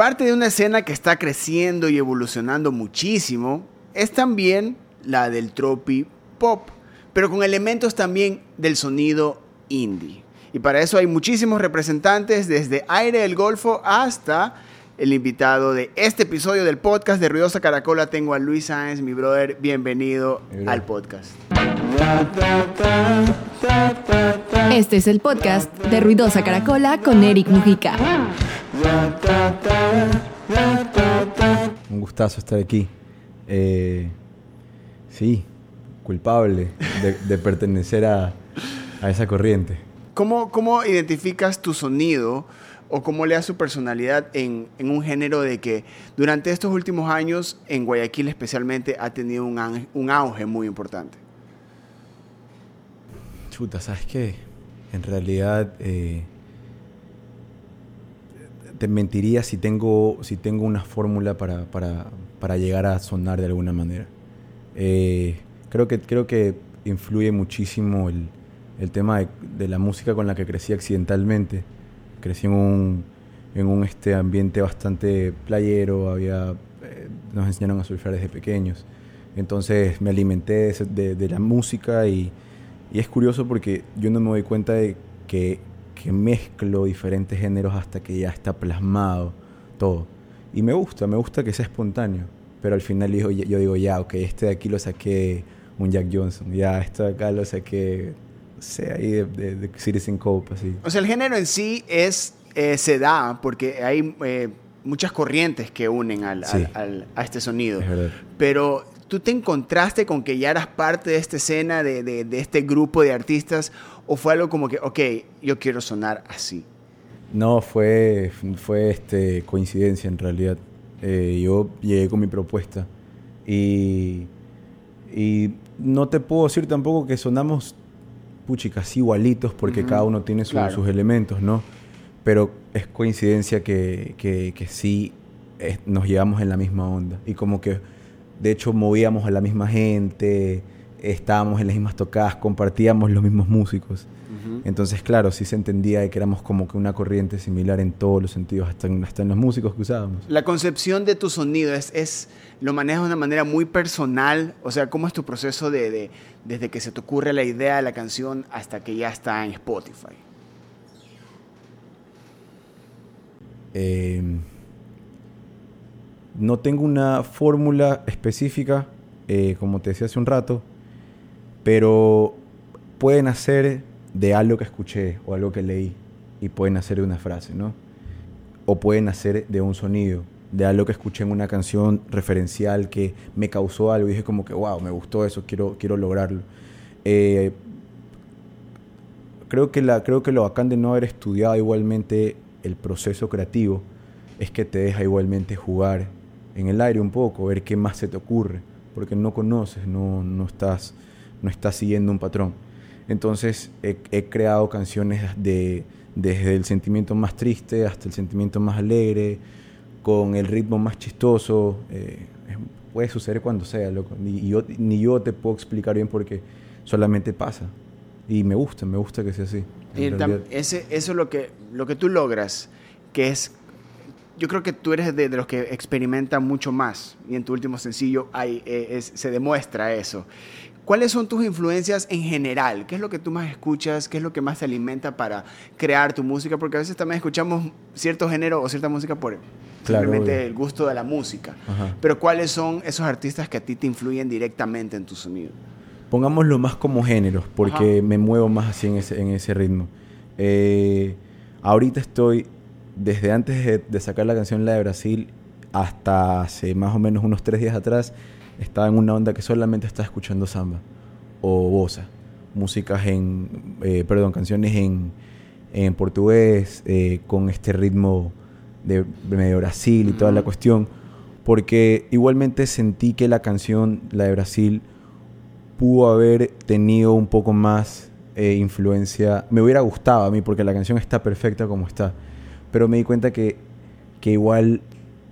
parte de una escena que está creciendo y evolucionando muchísimo es también la del tropi pop, pero con elementos también del sonido indie. Y para eso hay muchísimos representantes desde Aire del Golfo hasta el invitado de este episodio del podcast de Ruidosa Caracola. Tengo a Luis Sáenz, mi brother. Bienvenido al podcast. Este es el podcast de Ruidosa Caracola con Eric Mujica. Un gustazo estar aquí. Eh, sí, culpable de, pertenecer a, esa corriente. ¿Cómo, ¿Cómo identificas tu sonido o cómo le das su personalidad en, un género de que durante estos últimos años, en Guayaquil especialmente, ha tenido un, un auge muy importante? Chuta, ¿sabes qué? En realidad... Eh, te mentiría si tengo, si tengo una fórmula para, para, para, llegar a sonar de alguna manera. Eh, creo, que, creo que influye muchísimo el, el tema de, de, la música con la que crecí accidentalmente. Crecí en un, en un este ambiente bastante playero, había, eh, nos enseñaron a surfear desde pequeños. Entonces me alimenté de, de la música y, y es curioso porque yo no me doy cuenta de que que mezclo diferentes géneros hasta que ya está plasmado todo. Y me gusta, me gusta que sea espontáneo. Pero al final yo, yo digo, ya, ok, este de aquí lo saqué un Jack Johnson, ya, este de acá lo saqué, no sé, ahí de, de, Citizen Cope, así. O sea, el género en sí es, eh, se da porque hay eh, muchas corrientes que unen al, al, a este sonido. Pero tú te encontraste con que ya eras parte de esta escena, de, de, de este grupo de artistas, ¿O fue algo como que, ok, yo quiero sonar así? No, fue, fue este, coincidencia en realidad. Eh, yo llegué con mi propuesta y, y no te puedo decir tampoco que sonamos puchicas igualitos porque cada uno tiene sus elementos, ¿no? Pero es coincidencia que, que, que sí nos llevamos en la misma onda y como que de hecho movíamos a la misma gente, estábamos en las mismas tocadas, compartíamos los mismos músicos. Entonces, claro, sí se entendía que éramos como que una corriente similar en todos los sentidos, hasta en, hasta en los músicos que usábamos. La concepción de tu sonido es, es, lo manejas de una manera muy personal, o sea, ¿cómo es tu proceso de, de, desde que se te ocurre la idea de la canción hasta que ya está en Spotify? Em, no tengo una fórmula específica, eh, como te decía hace un rato, pero pueden hacer de algo que escuché o algo que leí y pueden hacer de una frase, ¿no? O pueden hacer de un sonido, de algo que escuché en una canción referencial que me causó algo y dije como que, wow, me gustó eso, quiero, quiero lograrlo. Eh, creo, que la, creo que lo bacán de no haber estudiado igualmente el proceso creativo es que te deja igualmente jugar en el aire un poco, ver qué más se te ocurre, porque no conoces, no, no estás no está siguiendo un patrón. Entonces he, creado canciones de, desde el sentimiento más triste hasta el sentimiento más alegre, con el ritmo más chistoso. Eh, puede suceder cuando sea, loco. Ni yo, ni yo te puedo explicar bien porque solamente pasa. Y me gusta, me gusta que sea así. Y ese, eso es lo que, lo que tú logras, que es yo creo que tú eres de, los que experimentan mucho más y en tu último sencillo hay, eh, se demuestra eso. ¿Cuáles son tus influencias en general? ¿Qué es lo que tú más escuchas? ¿Qué es lo que más te alimenta para crear tu música? Porque a veces también escuchamos cierto género o cierta música por simplemente el gusto de la música. Pero ¿cuáles son esos artistas que a ti te influyen directamente en tu sonido? Pongámoslo más como géneros, porque me muevo más así en ese, en ese ritmo. Eh, ahorita estoy, desde antes de, de sacar la canción La de Brasil, hasta hace más o menos unos tres días atrás, estaba en una onda que solamente estaba escuchando samba o bossa, músicas en, eh, perdón, canciones en, en portugués, eh, con este ritmo de, medio Brasil y toda la cuestión, porque igualmente sentí que la canción, la de Brasil, pudo haber tenido un poco más eh, influencia, me hubiera gustado a mí, porque la canción está perfecta como está, pero me di cuenta que, que igual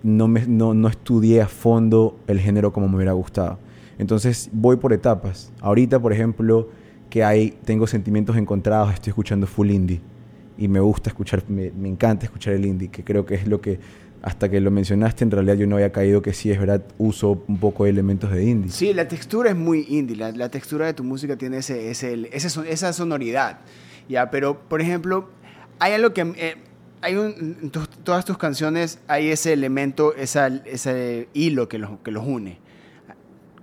no, me, no, no estudié a fondo el género como me hubiera gustado. Entonces voy por etapas. Ahorita, por ejemplo, que hay, tengo sentimientos encontrados, estoy escuchando full indie. Y me gusta escuchar, me, me, encanta escuchar el indie, que creo que es lo que hasta que lo mencionaste, en realidad yo no había caído que sí es verdad, uso un poco de elementos de indie. Sí, la textura es muy indie, la, textura de tu música tiene ese, ese, esa sonoridad, ¿ya? Pero, por ejemplo, hay algo que... Eh, hay un, en todas tus canciones hay ese elemento, esa, ese hilo que los, que los une.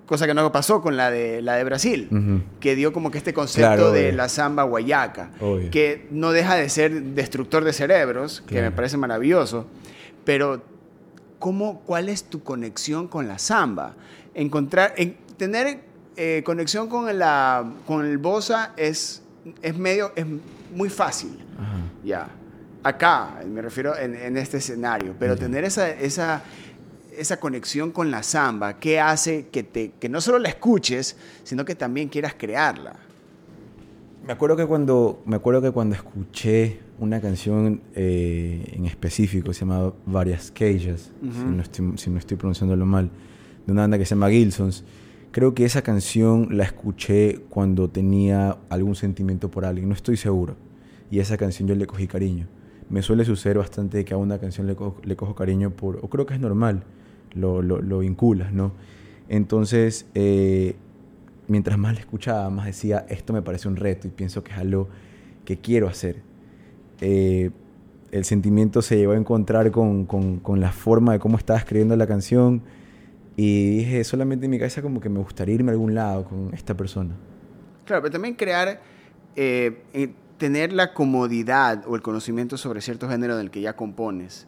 Cosa que no pasó con la de, la de Brasil, que dio como que este concepto de la samba guayaca, que no deja de ser destructor de cerebros, que me parece maravilloso, pero ¿cómo, ¿cuál es tu conexión con la samba? Encontrar, en, tener eh, conexión con, la, con el bossa es, es medio, es muy fácil. Ya. Acá, me refiero en, este escenario, pero tener esa, esa, esa conexión con la samba, ¿qué hace que, te, que no solo la escuches, sino que también quieras crearla? Me acuerdo que cuando, me acuerdo que cuando escuché una canción eh, en específico, se llama Varias Cages, si, no estoy, pronunciándolo mal, de una banda que se llama Gilsons. Creo que esa canción la escuché cuando tenía algún sentimiento por alguien, no estoy seguro. Y esa canción yo le cogí cariño. Me suele suceder bastante que a una canción le cojo, cariño por, o creo que es normal, lo, lo, vinculas, ¿no? Entonces, eh, mientras más la escuchaba, más decía, esto me parece un reto y pienso que es algo que quiero hacer. Eh, el sentimiento se llevó a encontrar con, con, la forma de cómo estaba escribiendo la canción y dije, solamente en mi cabeza como que me gustaría irme a algún lado con esta persona. Claro, pero también crear, eh, tener la comodidad o el conocimiento sobre cierto género del que ya compones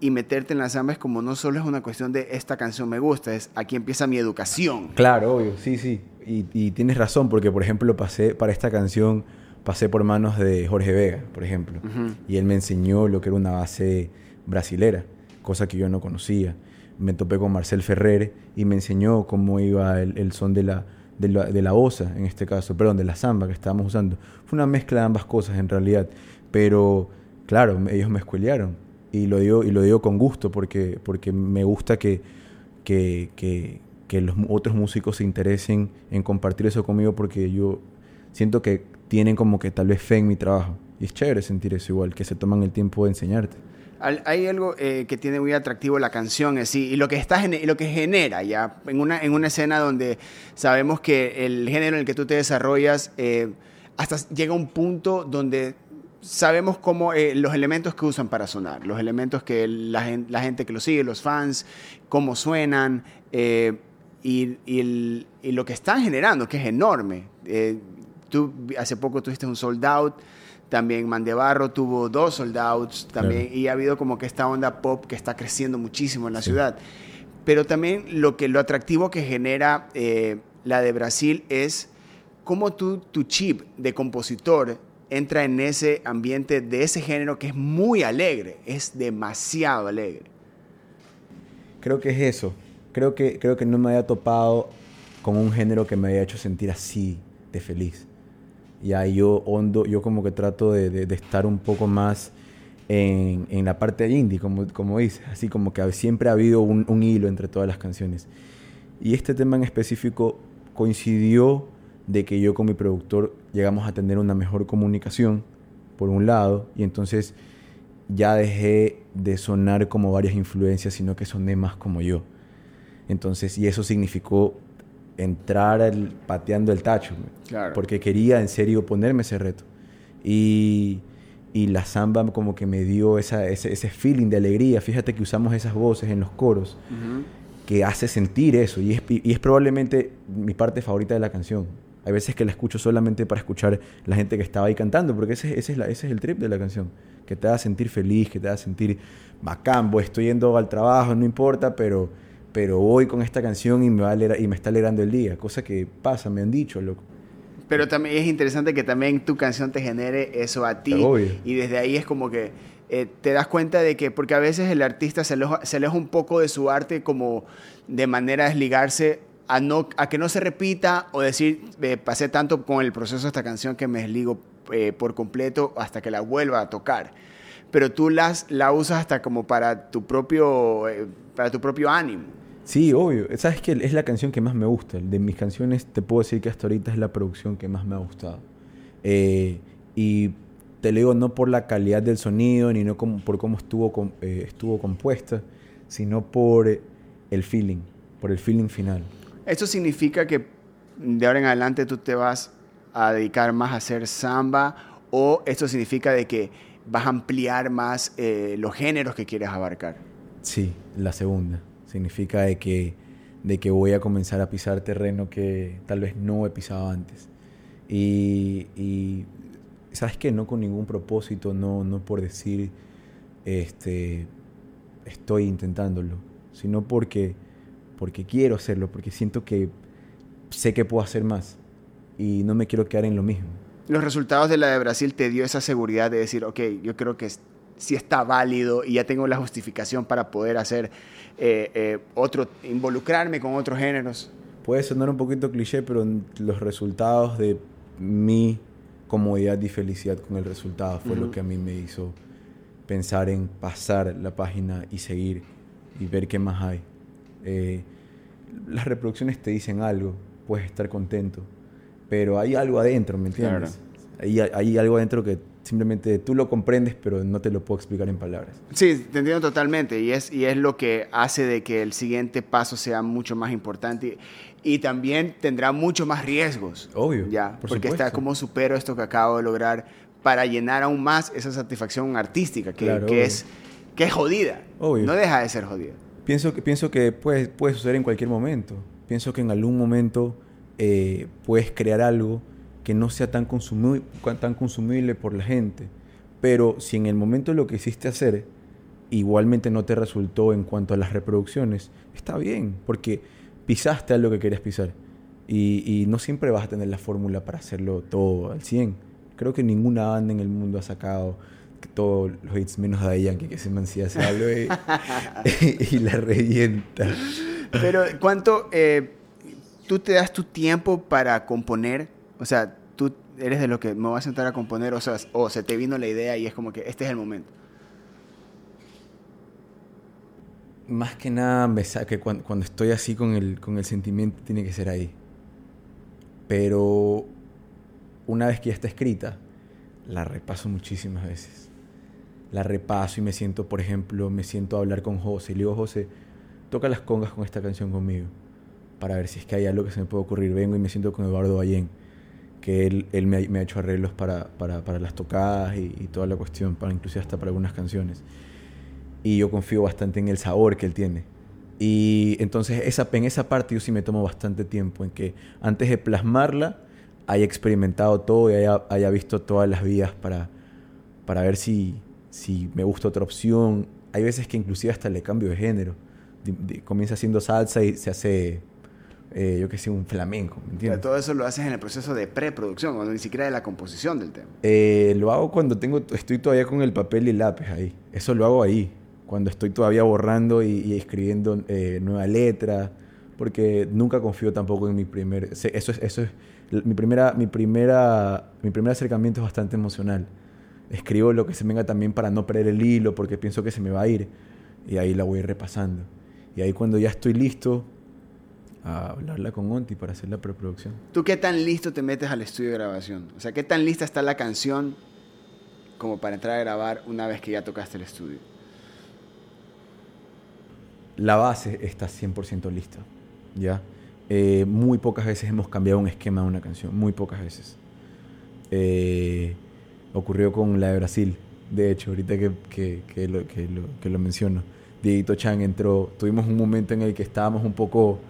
y meterte en las samba es como no solo es una cuestión de esta canción me gusta, es aquí empieza mi educación. Claro, obvio, sí, sí. Y, tienes razón, porque por ejemplo pasé para esta canción, pasé por manos de Jorge Vega, por ejemplo. Y él me enseñó lo que era una base brasilera, cosa que yo no conocía. Me topé con Marcel Ferrer y me enseñó cómo iba el, son de la, de la, de osa, en este caso, perdón, de la samba que estábamos usando. Fue una mezcla de ambas cosas en realidad. Pero, claro, ellos me escuelearon y lo digo, y lo digo con gusto porque, porque me gusta que, que, que, que, los otros músicos se interesen en compartir eso conmigo porque yo siento que tienen como que tal vez fe en mi trabajo. Y es chévere sentir eso igual, que se toman el tiempo de enseñarte. Hay algo eh, que tiene muy atractivo la canción sí, y lo que, está, lo que genera ya en una, en una escena donde sabemos que el género en el que tú te desarrollas eh, hasta llega a un punto donde sabemos cómo eh, los elementos que usan para sonar, los elementos que la, gente que lo sigue, los fans, cómo suenan eh, y, lo que están generando, que es enorme. Tú hace poco tuviste un sold out, también Mandebarro tuvo dos sold outs, también, y ha habido como que esta onda pop que está creciendo muchísimo en la ciudad. Pero también lo, que, lo atractivo que genera la de Brasil es cómo tú, tu chip de compositor entra en ese ambiente de ese género que es muy alegre, es demasiado alegre. Creo que es eso. Creo que, creo que no me había topado con un género que me haya hecho sentir así de feliz. Y ahí yo hondo, yo como que trato de, estar un poco más en, la parte indie, como, como dices, así como que siempre ha habido un, un hilo entre todas las canciones. Y este tema en específico coincidió de que yo con mi productor llegamos a tener una mejor comunicación, por un lado, y entonces ya dejé de sonar como varias influencias, sino que soné más como yo. Entonces, y eso significó entrar pateando el tacho, porque quería en serio ponerme ese reto. Y, y la samba como que me dio esa, ese, ese, feeling de alegría. Fíjate que usamos esas voces en los coros que hace sentir eso, y es, y es probablemente mi parte favorita de la canción hay veces que la escucho solamente para escuchar la gente que estaba ahí cantando, porque ese, ese, es, la, ese es el trip de la canción. Que te haga sentir feliz, que te haga sentir bacán. estoy yendo al trabajo, no importa, pero, pero voy con esta canción y me, va y me está alegrando el día. Cosa que pasa, me han dicho, loco. Pero también es interesante que también tu canción te genere eso a ti. Y desde ahí es como que eh, te das cuenta de que, porque a veces el artista se aleja, se aleja un poco de su arte como de manera a desligarse a, no, a que no se repita o decir, eh, pasé tanto con el proceso de esta canción que me desligo eh, por completo hasta que la vuelva a tocar. Pero tú las, la usas hasta como para tu propio, eh, para tu propio ánimo. Sí, obvio. Sabes que es la canción que más me gusta. De mis canciones te puedo decir que hasta ahorita es la producción que más me ha gustado. y te lo digo no por la calidad del sonido, ni no como, por cómo estuvo, eh, estuvo compuesta, sino por el feeling, por el feeling final. ¿Esto significa que de ahora en adelante tú te vas a dedicar más a hacer samba o esto significa de que vas a ampliar más eh, los géneros que quieres abarcar? Sí, la segunda. Significa de que, de que voy a comenzar a pisar terreno que tal vez no he pisado antes. Y, y ¿sabes qué? No con ningún propósito, no, no por decir, este, estoy intentándolo, sino porque, porque quiero hacerlo, porque siento que sé que puedo hacer más y no me quiero quedar en lo mismo. Los resultados de la de Brasil te dio esa seguridad de decir, ok, yo creo que sí está válido y ya tengo la justificación para poder hacer eh, eh, otro, involucrarme con otros géneros. Puede sonar un poquito cliché, pero los resultados de mi comodidad y felicidad con el resultado fue lo que a mí me hizo pensar en pasar la página y seguir y ver qué más hay. Eh, las reproducciones te dicen algo, puedes estar contento, pero hay algo adentro, ¿me entiendes? Hay, hay, algo adentro que simplemente tú lo comprendes, pero no te lo puedo explicar en palabras. Sí, te entiendo totalmente y es, y es lo que hace de que el siguiente paso sea mucho más importante y, también tendrá mucho más riesgos. Obvio. Ya, porque está como supero esto que acabo de lograr para llenar aún más esa satisfacción artística que, que es, que es jodida. Obvio. No deja de ser jodida. Pienso que, pienso que puede, puede suceder en cualquier momento. Pienso que en algún momento eh, puedes crear algo que no sea tan, tan consumible por la gente. Pero si en el momento lo que hiciste hacer igualmente no te resultó en cuanto a las reproducciones, está bien, porque pisaste a lo que querías pisar. Y, no siempre vas a tener la fórmula para hacerlo todo al 100. Creo que ninguna banda en el mundo ha sacado todos los hits menos de Yankee que se mancía se y, y, la revienta. Pero ¿cuánto eh, tú te das tu tiempo para componer? O sea, tú eres de lo que me vas a sentar a componer, o sea, o se te vino la idea y es como que este es el momento. Más que nada saque cuando, cuando estoy así con el, con el sentimiento tiene que ser ahí. Pero una vez que ya está escrita, la repaso muchísimas veces. La repaso y me siento, por ejemplo, me siento a hablar con José. Le digo, José, toca las congas con esta canción conmigo. Para ver si es que hay algo que se me puede ocurrir. Vengo y me siento con Eduardo Ballén, que él, él me, ha, hecho arreglos para, para, para las tocadas y, toda la cuestión, para inclusive hasta para algunas canciones. Y yo confío bastante en el sabor que él tiene. Y entonces esa, en esa parte yo sí me tomo bastante tiempo, en que antes de plasmarla, haya experimentado todo y haya, visto todas las vías para, para ver si, si me gusta otra opción. Hay veces que inclusive hasta le cambio de género. comienza haciendo salsa y se hace, eh, yo qué sé, un flamenco. ¿me todo eso lo haces en el proceso de preproducción, o ni siquiera de la composición del tema. Eh, lo hago cuando tengo, estoy todavía con el papel y lápiz ahí. Eso lo hago ahí. Cuando estoy todavía borrando y, escribiendo eh, nueva letra. Porque nunca confío tampoco en mi primer... Eso es, eso es mi primera, mi primera, mi primer acercamiento es bastante emocional. Escribo lo que se venga también para no perder el hilo, porque pienso que se me va a ir. Y ahí la voy repasando. Y ahí cuando ya estoy listo, a hablarla con Onti para hacer la preproducción. ¿Tú qué tan listo te metes al estudio de grabación? O sea, ¿qué tan lista está la canción como para entrar a grabar una vez que ya tocaste el estudio? La base está 100% lista, ¿ya? Eh, muy pocas veces hemos cambiado un esquema de una canción, muy pocas veces. Eh, ocurrió con la de Brasil, de hecho, ahorita que, que, que, lo, que, lo, que lo menciono. Dieguito Chan entró, tuvimos un momento en el que estábamos un poco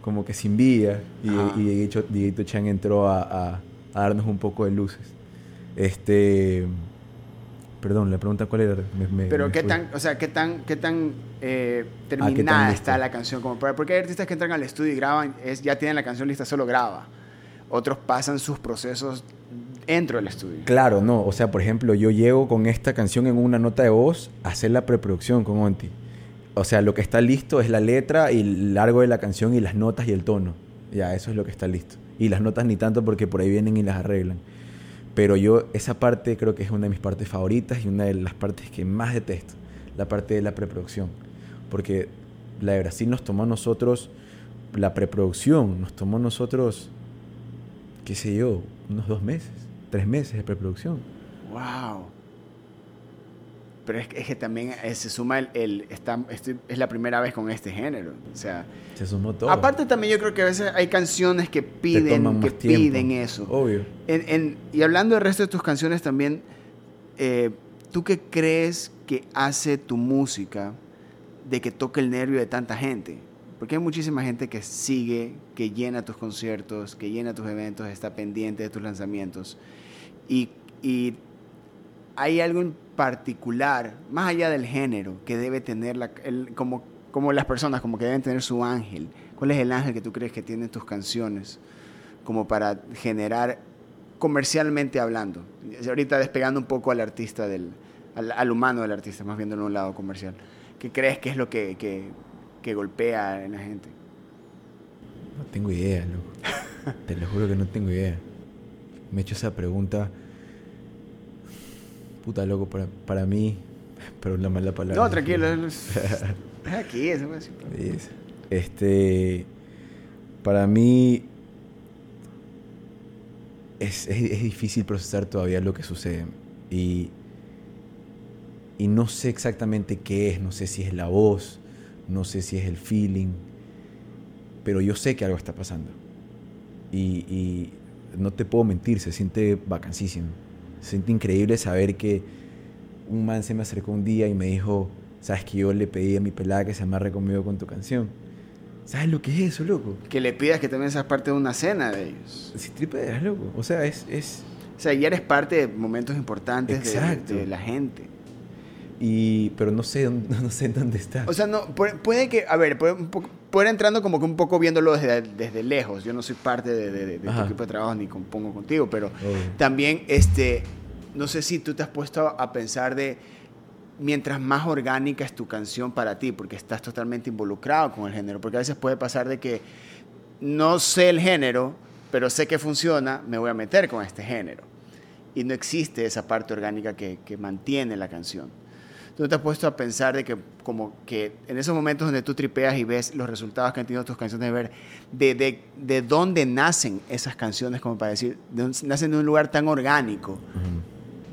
como que sin vida y, y Dieguito, Chan entró a, a, a darnos un poco de luces. Este Perdón, la pregunta cuál era. Pero qué tan, o sea, qué tan, qué tan eh, ah, terminada está la canción como porque hay artistas que entran al estudio y graban, es, ya tienen la canción lista, solo graba. Otros pasan sus procesos dentro del estudio. Claro, no. O sea, por ejemplo, yo llego con esta canción en una nota de voz a hacer la preproducción con Onti. O sea, lo que está listo es la letra y el largo de la canción y las notas y el tono. Ya, eso es lo que está listo. Y las notas ni tanto porque por ahí vienen y las arreglan. Pero yo esa parte creo que es una de mis partes favoritas y una de las partes que más detesto, la parte de la preproducción. Porque la de Brasil nos tomó a nosotros, la preproducción nos tomó a nosotros, qué sé yo, unos dos meses, tres meses de preproducción. Wow. Pero es, que también eh, se suma el... está, es la primera vez con este género. O sea... Se sumó todo. Aparte también yo creo que a veces hay canciones que piden, que piden eso. Obvio. y hablando del resto de tus canciones también, eh, ¿tú qué crees que hace tu música de que toque el nervio de tanta gente? Porque hay muchísima gente que sigue, que llena tus conciertos, que llena tus eventos, está pendiente de tus lanzamientos. Y, y hay algo en particular, más allá del género, que debe tener la, como, como las personas, como que deben tener su ángel. ¿Cuál es el ángel que tú crees que tienen tus canciones como para generar comercialmente hablando? Ahorita despegando un poco al artista, del, al, humano del artista, más viendo en un lado comercial. ¿Qué crees que es lo que, que, que golpea en la gente? No tengo idea, loco. Te lo juro que no tengo idea. Me he hecho esa pregunta. Puta, loco, para, para mí. Pero la mala palabra. No, tranquilo. es aquí, eso Este. Para mí. Es, es, es difícil procesar todavía lo que sucede. Y. Y no sé exactamente qué es. No sé si es la voz no sé si es el feeling, pero yo sé que algo está pasando. Y, no te puedo mentir, se siente vacancísimo. Se siente increíble saber que un man se me acercó un día y me dijo, sabes que yo le pedí a mi pelada que se amarre conmigo con tu canción. ¿Sabes lo que es eso, loco? Que le pidas que también seas parte de una cena de ellos. Si tripeas, loco. O sea, es, es... O sea, ya eres parte de momentos importantes de, de, la gente. Y, pero no sé, no sé dónde está. O sea, no, puede que, a ver, puede, puede entrando como que un poco viéndolo desde, desde lejos. Yo no soy parte de, de, tu equipo de trabajo ni compongo contigo, pero también, este, no sé si tú te has puesto a pensar de mientras más orgánica es tu canción para ti, porque estás totalmente involucrado con el género, porque a veces puede pasar de que no sé el género, pero sé que funciona, me voy a meter con este género. Y no existe esa parte orgánica que, que mantiene la canción. ¿Tú te has puesto a pensar de que como que en esos momentos donde tú tripeas y ves los resultados que han tenido tus canciones, de ver de, de, de dónde nacen esas canciones, como para decir, nacen de un lugar tan orgánico,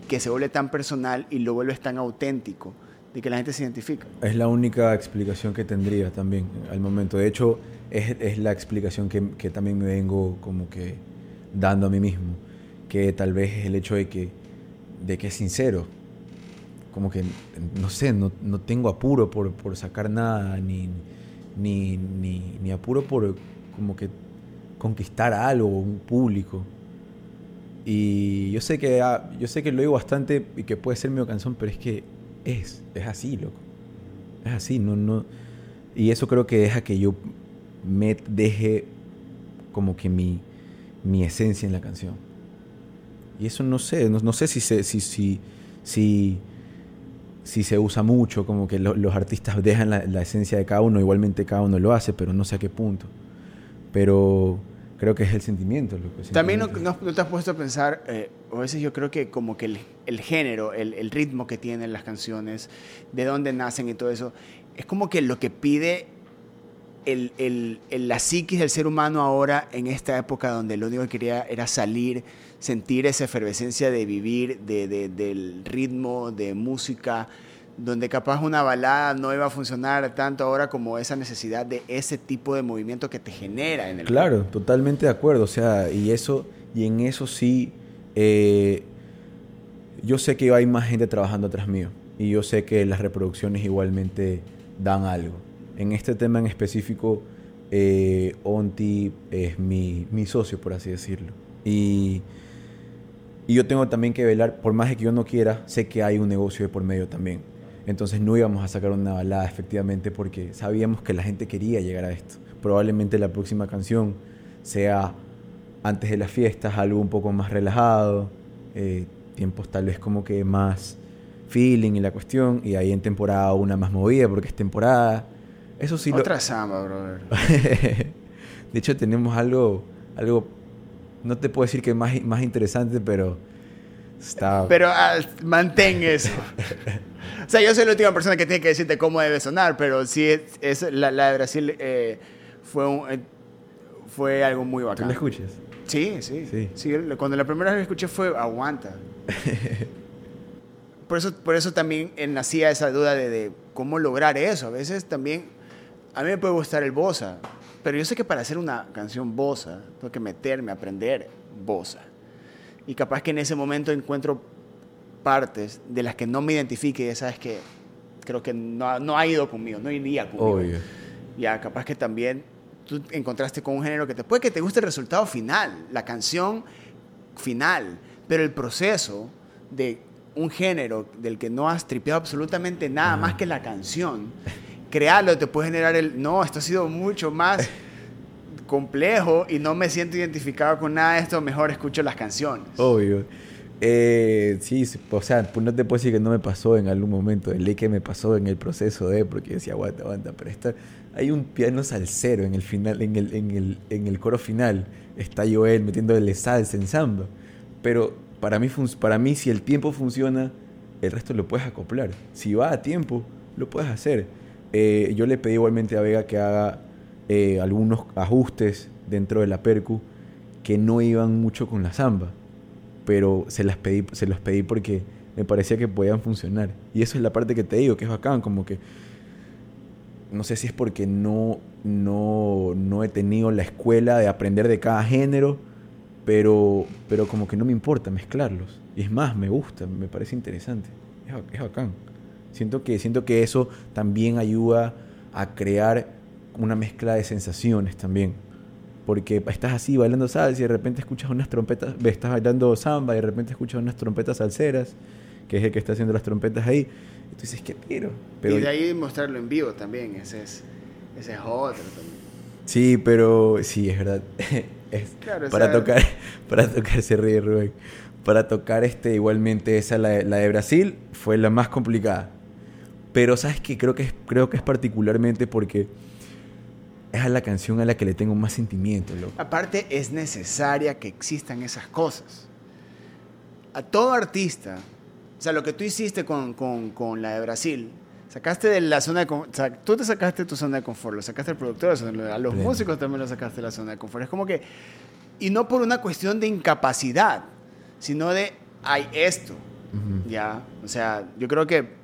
que se vuelve tan personal y lo vuelves tan auténtico, de que la gente se identifica? Es la única explicación que tendría también al momento. De hecho, es, es la explicación que, que también me vengo como que dando a mí mismo, que tal vez es el hecho de que, de que es sincero como que, no sé, no, no tengo apuro por, por sacar nada, ni, ni, ni, ni, apuro por como que conquistar algo, un público. Y yo sé que ah, yo sé que lo digo bastante y que puede ser medio canción, pero es que es, es así, loco. Es así, no, no. Y eso creo que deja que yo me deje como que mi, mi esencia en la canción. Y eso no sé, no, no sé si, si, si, si si se usa mucho, como que los artistas dejan la, esencia de cada uno, igualmente cada uno lo hace, pero no sé a qué punto. Pero creo que es el sentimiento. Lo que También no, te has puesto a pensar, eh, a veces yo creo que como que el, género, el, ritmo que tienen las canciones, de dónde nacen y todo eso, es como que lo que pide el, la psiquis del ser humano ahora en esta época donde lo único que quería era salir, sentir esa efervescencia de vivir, de, del ritmo, de música, donde capaz una balada no iba a funcionar tanto ahora como esa necesidad de ese tipo de movimiento que te genera en el Claro, totalmente de acuerdo, o sea, y eso y en eso sí eh, yo sé que hay más gente trabajando atrás mío y yo sé que las reproducciones igualmente dan algo. En este tema en específico eh, Onti es mi, mi socio, por así decirlo. Y y yo tengo también que velar, por más que yo no quiera, sé que hay un negocio de por medio también. Entonces no íbamos a sacar una balada efectivamente porque sabíamos que la gente quería llegar a esto. Probablemente la próxima canción sea antes de las fiestas, algo un poco más relajado, eh, tiempos tal vez como que más feeling y la cuestión, y ahí en temporada una más movida porque es temporada. Eso sí Otra samba, brother. de hecho tenemos algo, algo no te puedo decir que es más, más interesante, pero está... Pero ah, mantén eso. o sea, yo soy la última persona que tiene que decirte cómo debe sonar, pero sí, es, la, la, de Brasil eh, fue, un, eh, fue algo muy bacán. ¿Tú la escuchas? Sí, sí, sí, Cuando la primera vez que escuché fue Aguanta. por eso, por eso también nacía esa duda de, de, cómo lograr eso. A veces también, a mí me puede gustar el bossa, pero yo sé que para hacer una canción bossa, tengo que meterme, aprender bossa. Y capaz que en ese momento encuentro partes de las que no me identifique, sabes que creo que no, no, ha ido conmigo, no iría conmigo. Obvio. Ya, capaz que también tú encontraste con un género que te puede que te guste el resultado final, la canción final, pero el proceso de un género del que no has tripeado absolutamente nada más que la canción, crearlo te puede generar el, no, esto ha sido mucho más complejo y no me siento identificado con nada de esto, mejor escucho las canciones. Obvio. Eh, sí, o sea, no te puedo decir que no me pasó en algún momento, el que me pasó en el proceso de, porque decía, aguanta, aguanta, pero está, hay un piano salsero en el final, en el, en el, en el coro final, está Joel metiéndole salsa en samba, pero para mí, para mí si el tiempo funciona, el resto lo puedes acoplar, si va a tiempo, lo puedes hacer. Eh, yo le pedí igualmente a Vega que haga eh, algunos ajustes dentro de la percu que no iban mucho con la samba pero se las pedí, se los pedí porque me parecía que podían funcionar. Y eso es la parte que te digo, que es bacán, como que no sé si es porque no, no, no he tenido la escuela de aprender de cada género, pero, pero como que no me importa mezclarlos. Y es más, me gusta, me parece interesante. Es, es bacán. Siento que, siento que eso también ayuda a crear una mezcla de sensaciones también porque estás así bailando salsa y de repente escuchas unas trompetas, estás bailando samba y de repente escuchas unas trompetas salseras, que es el que está haciendo las trompetas ahí. Y tú dices, ¿qué quiero? Pero, y de ahí mostrarlo en vivo también, ese es, ese es otro también. Sí, pero sí, es verdad. para, tocar, para tocar, se ríe Rubén. Para tocar este, igualmente, esa, la, la de Brasil, fue la más complicada. Pero, ¿sabes qué? Creo que es, creo que es particularmente porque es a la canción a la que le tengo más sentimiento. Aparte, es necesaria que existan esas cosas. A todo artista, o sea, lo que tú hiciste con, con, con la de Brasil, sacaste de la zona de confort, o sea, tú te sacaste de tu zona de confort, lo sacaste al productor, a los músicos también lo sacaste de la zona de confort. Es como que, y no por una cuestión de incapacidad, sino de, hay esto, ya, o sea, yo creo que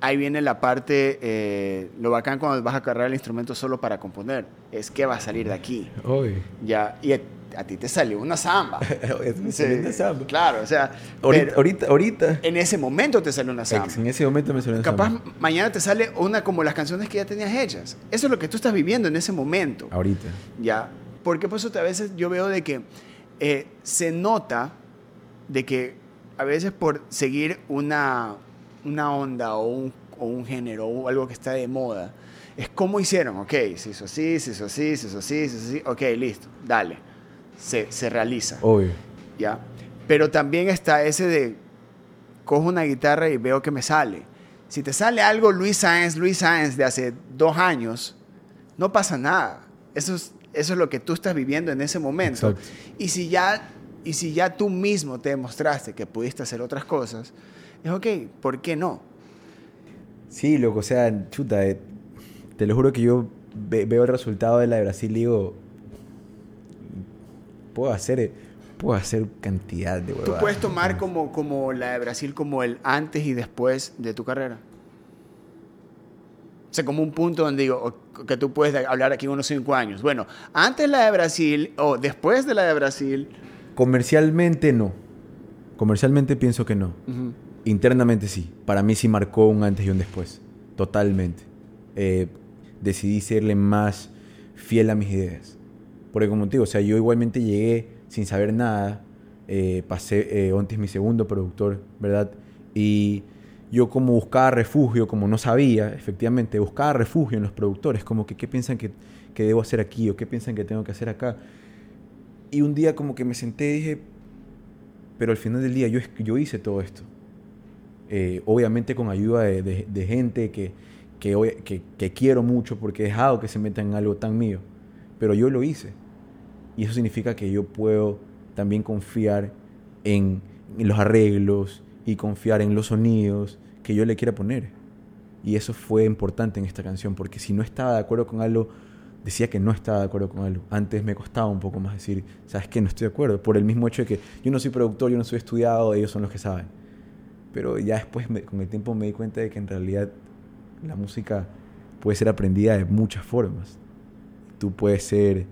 ahí viene la parte, eh, lo bacán cuando vas a cargar el instrumento solo para componer, es que va a salir de aquí. Ya, y a, ti te salió una samba. una samba. Claro, o sea. Ahorita, ahorita, En ese momento te salió una samba. En ese momento me salió una Capaz mañana te sale una como las canciones que ya tenías hechas. Eso es lo que tú estás viviendo en ese momento. Ahorita. Ya. Porque por eso a veces yo veo de que eh, se nota de que a veces por seguir una, una onda o un, o un género o algo que está de moda, es cómo hicieron, ok, se hizo así, se hizo así, se hizo así, se hizo así, ok, listo, dale, se, se realiza. Obvio. ¿Ya? Pero también está ese de, cojo una guitarra y veo que me sale. Si te sale algo Luis Sáenz, Luis Sáenz de hace dos años, no pasa nada. Eso es, eso es lo que tú estás viviendo en ese momento. Y si ya y si ya tú mismo te demostraste que pudiste hacer otras cosas, es ok, ¿por qué no? Sí, loco, o sea, chuta, eh, te lo juro que yo veo el resultado de la de Brasil y digo, puedo hacer, eh, puedo hacer cantidad de huevadas. ¿Tú puedes tomar como, como la de Brasil como el antes y después de tu carrera? O sea, como un punto donde digo que tú puedes hablar aquí unos cinco años. Bueno, antes la de Brasil o después de la de Brasil. Comercialmente no. Comercialmente pienso que no. Internamente sí. Para mí sí marcó un antes y un después. Totalmente. Eh, decidí serle más fiel a mis ideas. Porque como te digo, o sea, yo igualmente llegué sin saber nada. Eh, pasé, eh, es mi segundo productor, ¿verdad? Y yo como buscaba refugio, como no sabía, efectivamente, buscaba refugio en los productores, como que qué piensan que, que debo hacer aquí o qué piensan que tengo que hacer acá. Y un día como que me senté y dije, pero al final del día yo, yo hice todo esto. Eh, obviamente con ayuda de, gente que, que, quiero mucho porque he dejado que se metan en algo tan mío. Pero yo lo hice. Y eso significa que yo puedo también confiar en, los arreglos y confiar en los sonidos que yo le quiera poner. Y eso fue importante en esta canción, porque si no estaba de acuerdo con algo, decía que no estaba de acuerdo con algo. Antes me costaba un poco más decir, ¿sabes qué? No estoy de acuerdo. Por el mismo hecho de que yo no soy productor, yo no soy estudiado, ellos son los que saben. Pero ya después, con el tiempo, me di cuenta de que en realidad la música puede ser aprendida de muchas formas. Tú puedes ser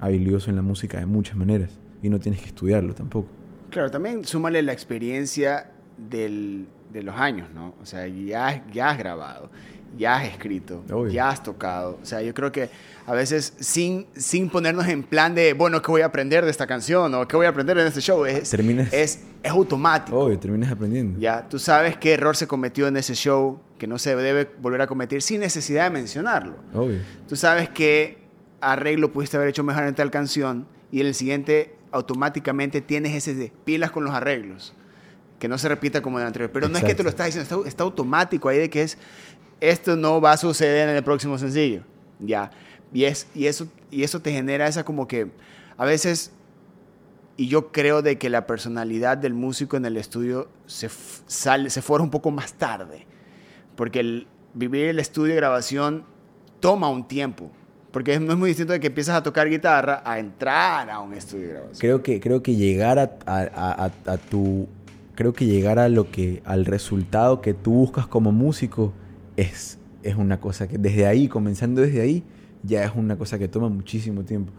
habilidoso en la música de muchas maneras y no tienes que estudiarlo tampoco. Claro, también súmale la experiencia del, de los años, ¿no? O sea, ya, ya has grabado, ya has escrito, ya has tocado. O sea, yo creo que a veces sin, sin ponernos en plan de, bueno, ¿qué voy a aprender de esta canción? o ¿qué voy a aprender en este show? Es, es, es automático. Obvio, terminas aprendiendo. Ya, tú sabes qué error se cometió en ese show, que no se debe volver a cometer sin necesidad de mencionarlo. Obvio. Tú sabes qué arreglo pudiste haber hecho mejor en tal canción y en el siguiente automáticamente tienes ese de pilas con los arreglos. Que no se repita como el anterior. Pero no es que te lo estás diciendo, está, está, automático ahí de que es, esto no va a suceder en el próximo sencillo. Ya. Y, es, y, eso, y eso te genera esa como que, a veces, y yo creo de que la personalidad del músico en el estudio se, sale, se forma un poco más tarde. Porque el, vivir el estudio de grabación toma un tiempo. Porque no es muy distinto de que empiezas a tocar guitarra a entrar a un estudio de grabación. Creo que, creo que llegar a, a, a, tu. Creo que llegar a lo que. al resultado que tú buscas como músico es, es una cosa que desde ahí, comenzando desde ahí, ya es una cosa que toma muchísimo tiempo.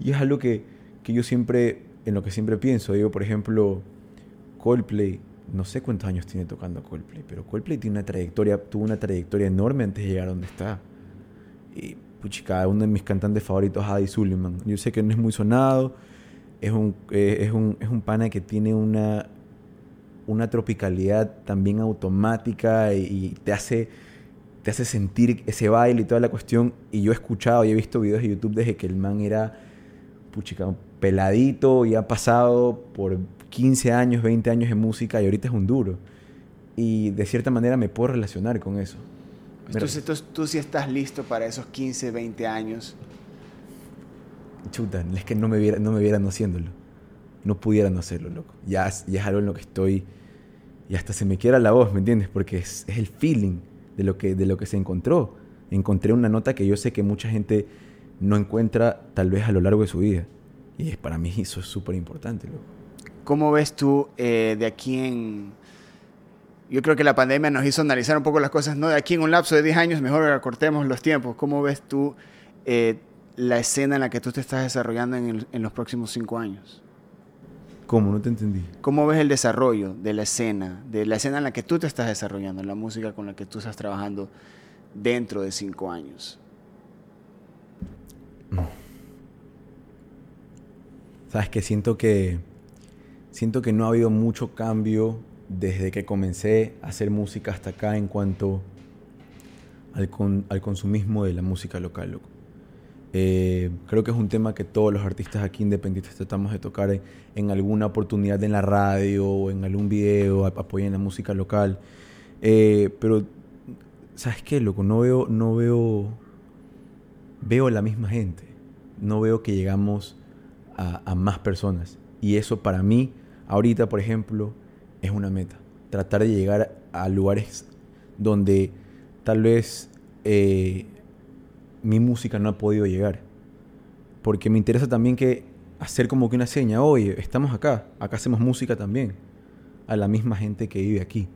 Y es algo que, que yo siempre. en lo que siempre pienso. Digo, por ejemplo, Coldplay. No sé cuántos años tiene tocando Coldplay, pero Coldplay tiene una trayectoria, tuvo una trayectoria enorme antes de llegar a donde está. Y puchica, uno de mis cantantes favoritos, Adi Suleiman. Yo sé que no es muy sonado, es un, eh, es un, es un pana que tiene una, una tropicalidad también automática y, te hace te hace sentir ese baile y toda la cuestión. Y yo he escuchado y he visto videos de YouTube desde que el man era puchica, peladito y ha pasado por 15 años, 20 años en música y ahorita es un duro. Y de cierta manera me puedo relacionar con eso. Entonces tú, tú sí estás listo para esos 15, 20 años. Chuta, es que no me, viera, no me vieran haciéndolo. No pudieran hacerlo, loco. Ya, ya es algo en lo que estoy... Y hasta se me quiera la voz, ¿me entiendes? Porque es, es el feeling de lo, que, de lo que se encontró. Encontré una nota que yo sé que mucha gente no encuentra tal vez a lo largo de su vida. Y es, para mí eso es súper importante. ¿Cómo ves tú eh, de aquí en yo creo que la pandemia nos hizo analizar un poco las cosas, ¿no? De aquí en un lapso de 10 años, mejor acortemos los tiempos. ¿Cómo ves tú eh, la escena en la que tú te estás desarrollando en, en, los próximos 5 años? ¿Cómo? No te entendí. ¿Cómo ves el desarrollo de la escena, de la escena en la que tú te estás desarrollando, la música con la que tú estás trabajando dentro de 5 años? Sabes que siento que siento que no ha habido mucho cambio desde que comencé a hacer música hasta acá en cuanto al, al consumismo de la música local. Eh, creo que es un tema que todos los artistas aquí independientes tratamos de tocar en, alguna oportunidad en la radio o en algún video, apoyen la música local. Eh, pero, ¿sabes qué, loco? No veo, no veo, veo la misma gente. No veo que llegamos a, más personas. Y eso para mí, ahorita, por ejemplo, es una meta. Tratar de llegar a lugares donde tal vez eh, mi música no ha podido llegar. Porque me interesa también que hacer como que una seña, oye, estamos acá, acá hacemos música también, a la misma gente que vive aquí.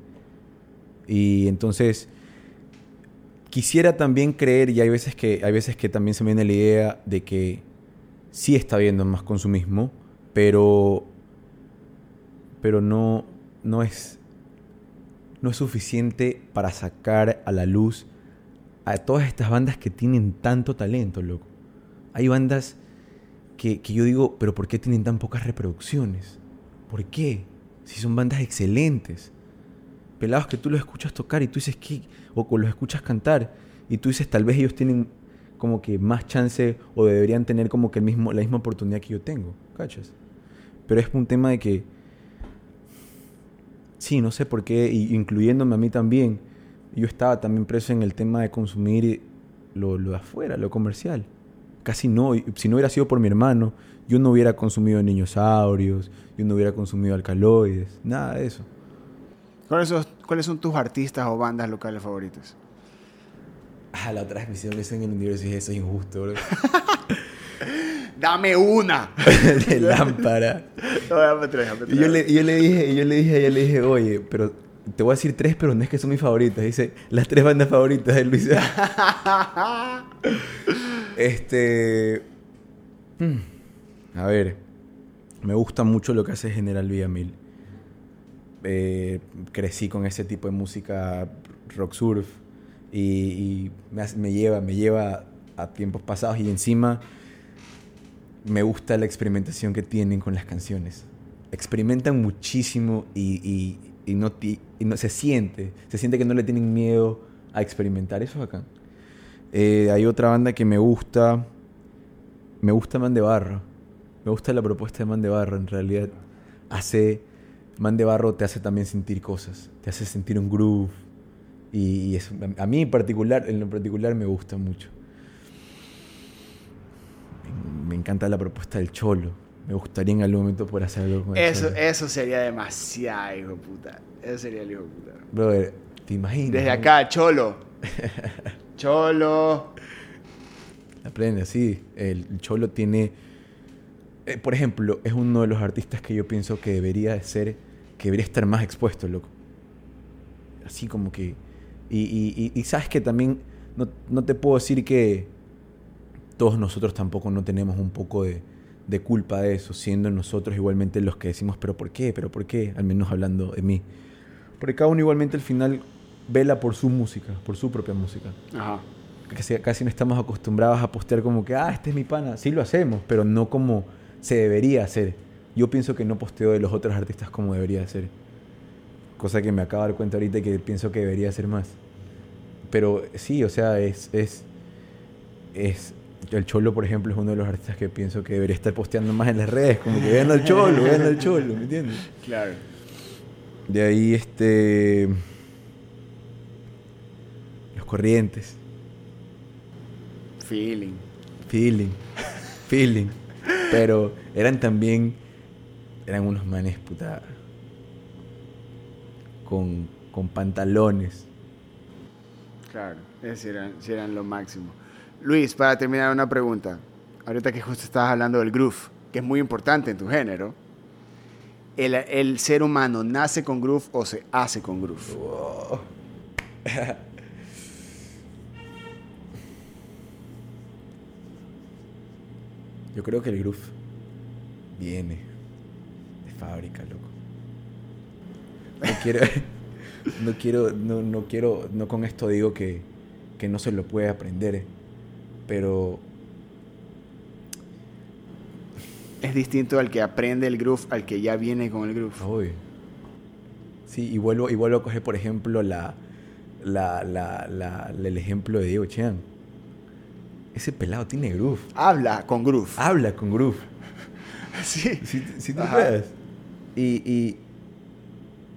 Y entonces quisiera también creer, y hay veces que, hay veces que también se me viene la idea de que sí está habiendo más consumismo, pero, pero no, no es, no es suficiente para sacar a la luz a todas estas bandas que tienen tanto talento, loco. Hay bandas que, yo digo, pero ¿por qué tienen tan pocas reproducciones? ¿Por qué? Si son bandas excelentes. Pelados que tú los escuchas tocar y tú dices que, o los escuchas cantar y tú dices tal vez ellos tienen como que más chance o deberían tener como que el mismo, la misma oportunidad que yo tengo, ¿cachas? Pero es un tema de que Sí, no sé por qué, incluyéndome a mí también. Yo estaba también preso en el tema de consumir lo, lo de afuera, lo comercial. Casi no. Si no hubiera sido por mi hermano, yo no hubiera consumido niñosaurios, yo no hubiera consumido alcaloides, nada de eso. ¿Cuáles son, ¿Cuáles son tus artistas o bandas locales favoritas? Ah, la transmisión que en el universo y eso es injusto, bro. dame una. de lámpara. y yo le, yo le dije, yo le dije, yo le dije, oye, pero te voy a decir tres, pero no es que son mis favoritas. Dice, las tres bandas favoritas de Luis. este... hmm, A ver, me gusta mucho lo que hace General Villamil. Eh, crecí con ese tipo de música rock surf y, y me, hace- me lleva, me lleva a tiempos pasados y encima me gusta la experimentación que tienen con las canciones. Experimentan muchísimo y, y- y no, ti- se siente, se siente que no le tienen miedo a experimentar. Eso es acá. hay otra banda que me gusta, me gusta Man de Barro. Me gusta la propuesta de Man de Barro. En realidad, hace Man de Barro te hace también sentir cosas, te hace sentir un groove. Y, a mí en particular, en lo particular me gusta mucho. Me encanta la propuesta del cholo. Me gustaría en algún momento poder hacer algo con Eso, cholo. eso sería demasiado, hijo de puta. Eso sería el hijo de puta. Brother, ¿te imaginas? Desde acá, Cholo. Cholo. Aprende, sí. El Cholo tiene... eh, por ejemplo, es uno de los artistas que yo pienso que debería de ser... Que debería estar más expuesto, loco. Así como que... Y, y- y- y sabes que también... No, no te puedo decir que... Todos nosotros tampoco no tenemos un poco de, de culpa de eso, siendo nosotros igualmente los que decimos, pero ¿por qué? ¿Pero por qué? Al menos hablando de mí. Porque cada uno igualmente al final vela por su música, por su propia música Ajá. casi, casi no estamos acostumbrados a postear como que, ah, este es mi pana. Sí lo hacemos, pero no como se debería hacer. Yo pienso que no posteo de los otros artistas como debería hacer. Cosa que me acabo de dar cuenta ahorita y que pienso que debería hacer más. Pero sí, o sea, es, es, es... El Cholo, por ejemplo, es uno de los artistas que pienso que debería estar posteando más en las redes. Como que vean al Cholo, vean al Cholo, ¿me entiendes? Claro. De ahí, este... Los Corrientes. Feeling. Feeling. Feeling. Pero eran también. Eran unos manes, puta. Con, con pantalones. Claro. Es eran, sí eran lo máximo. Luis, para terminar una pregunta. Ahorita que justo estabas hablando del groove, que es muy importante en tu género. ¿El, ser humano nace con groove o se hace con groove? Yo creo que el groove viene de fábrica, loco. No quiero. No quiero. No, no quiero. No con esto digo que, que no se lo puede aprender. Pero Es distinto al que aprende el groove al que ya viene con el groove. Obvio. Sí, y vuelvo, y vuelvo a coger, por ejemplo, la, la, la, la- el ejemplo de Diego Chean. Ese pelado tiene groove. Habla con groove. Habla con groove. Sí. Si, si Ajá. puedes. Y, y,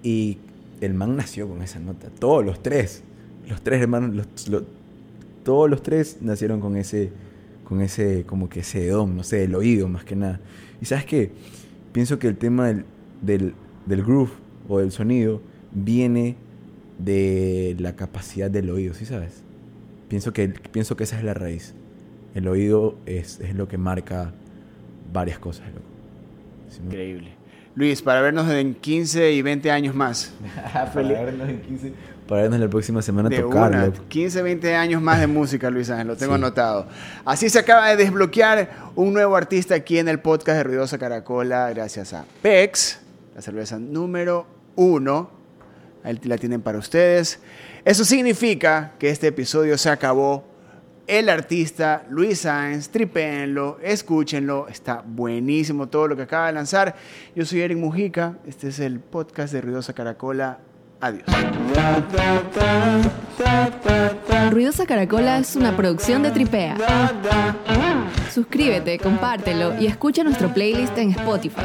y el man nació con esa nota. Todos los tres. Los tres hermanos, los- los- todos los tres nacieron con ese, con ese, como que ese don, no sé, el oído más que nada. Y sabes qué? Pienso que el tema del, del, del groove o del sonido viene de la capacidad del oído, ¿sí sabes? Pienso que, pienso que esa es la raíz. El oído es, es lo que marca varias cosas, Increíble. Luis, para vernos en 15 y 20 años más. para vernos en 15. Para vernos la próxima semana De una, loco. 15, 20 años más de música, Luis Ángel, lo tengo Sí. anotado. Así se acaba de desbloquear un nuevo artista aquí en el podcast de Ruidosa Caracola, gracias a PEX, la cerveza número uno. Ahí la tienen para ustedes. Eso significa que este episodio se acabó. El artista Luis Sáenz, tripéenlo, escúchenlo, está buenísimo todo lo que acaba de lanzar. Yo soy Eric Mujica, este es el podcast de Ruidosa Caracola. Adiós. Ruidosa Caracola es una producción de Tripea. Suscríbete, compártelo y escucha nuestro playlist en Spotify.